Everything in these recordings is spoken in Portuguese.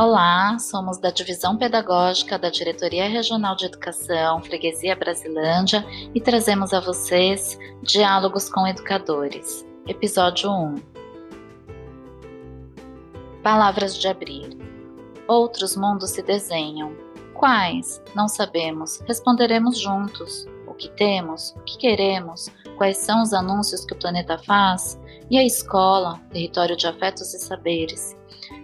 Olá, somos da Divisão Pedagógica da Diretoria Regional de Educação, Freguesia Brasilândia, e trazemos a vocês Diálogos com Educadores, Episódio 1. Palavras de abrir. Outros mundos se desenham. Quais? Não sabemos. Responderemos juntos. Que temos? O que queremos? Quais são os anúncios que o planeta faz? E a escola, território de afetos e saberes?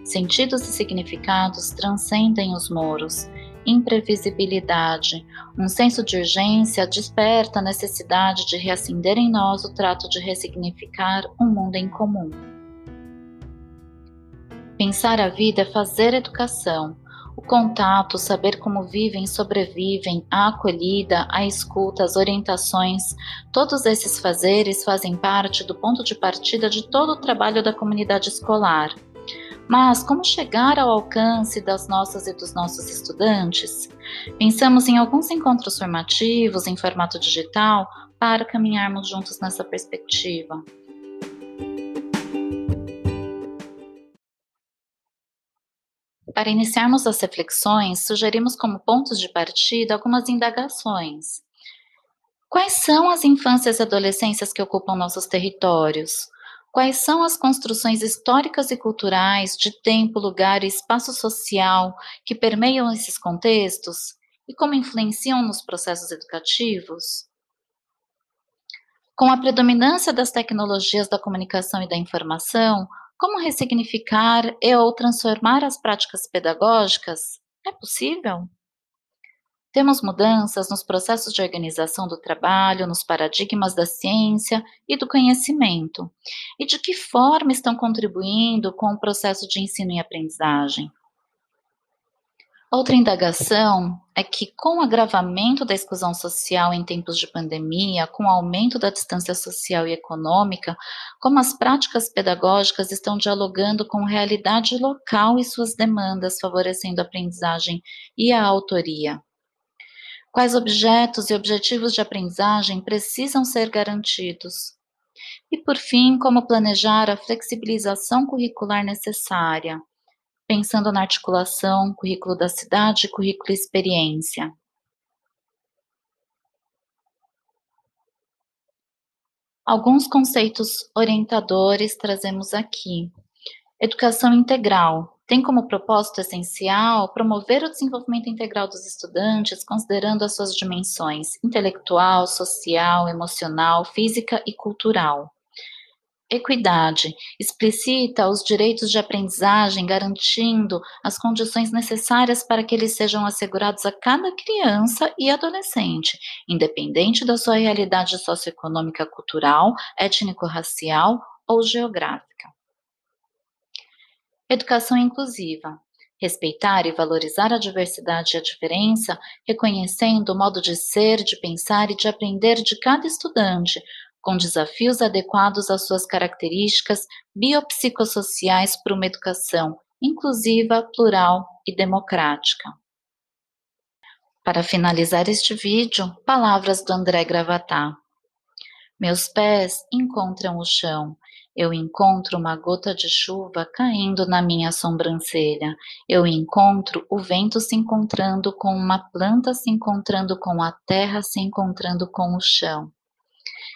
Sentidos e significados transcendem os muros. Imprevisibilidade, um senso de urgência desperta a necessidade de reacender em nós o trato de ressignificar um mundo em comum. Pensar a vida é fazer educação, o contato, saber como vivem, sobrevivem, a acolhida, a escuta, as orientações, todos esses fazeres fazem parte do ponto de partida de todo o trabalho da comunidade escolar. Mas como chegar ao alcance das nossas e dos nossos estudantes? Pensamos em alguns encontros formativos em formato digital para caminharmos juntos nessa perspectiva. Para iniciarmos as reflexões, sugerimos como pontos de partida algumas indagações. Quais são as infâncias e adolescências que ocupam nossos territórios? Quais são as construções históricas e culturais de tempo, lugar e espaço social que permeiam esses contextos e como influenciam nos processos educativos? Com a predominância das tecnologias da comunicação e da informação, como ressignificar e ou transformar as práticas pedagógicas? É possível? Temos mudanças nos processos de organização do trabalho, nos paradigmas da ciência e do conhecimento. E de que forma estão contribuindo com o processo de ensino e aprendizagem? Outra indagação é que, com o agravamento da exclusão social em tempos de pandemia, com o aumento da distância social e econômica, como as práticas pedagógicas estão dialogando com realidade local e suas demandas, favorecendo a aprendizagem e a autoria. Quais objetos e objetivos de aprendizagem precisam ser garantidos? E, por fim, como planejar a flexibilização curricular necessária? Pensando na articulação currículo da cidade, currículo experiência. Alguns conceitos orientadores trazemos aqui. Educação integral tem como propósito essencial promover o desenvolvimento integral dos estudantes, considerando as suas dimensões intelectual, social, emocional, física e cultural. Equidade explicita os direitos de aprendizagem, garantindo as condições necessárias para que eles sejam assegurados a cada criança e adolescente, independente da sua realidade socioeconômica, cultural, étnico-racial ou geográfica. Educação inclusiva respeitar e valorizar a diversidade e a diferença, reconhecendo o modo de ser, de pensar e de aprender de cada estudante, com desafios adequados às suas características biopsicossociais para uma educação inclusiva, plural e democrática. Para finalizar este vídeo, palavras do André Gravatá. Meus pés encontram o chão. Eu encontro uma gota de chuva caindo na minha sobrancelha. Eu encontro o vento se encontrando com uma planta, se encontrando com a terra, se encontrando com o chão.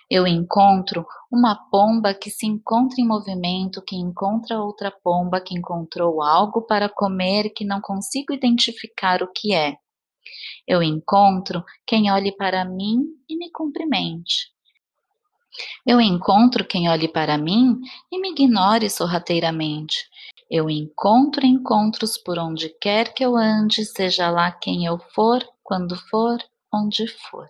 Eu encontro uma pomba que se encontra em movimento, que encontra outra pomba que encontrou algo para comer que não consigo identificar o que é. Eu encontro quem olhe para mim e me cumprimente. Eu encontro quem olhe para mim e me ignore sorrateiramente. Eu encontro encontros por onde quer que eu ande, seja lá quem eu for, quando for, onde for.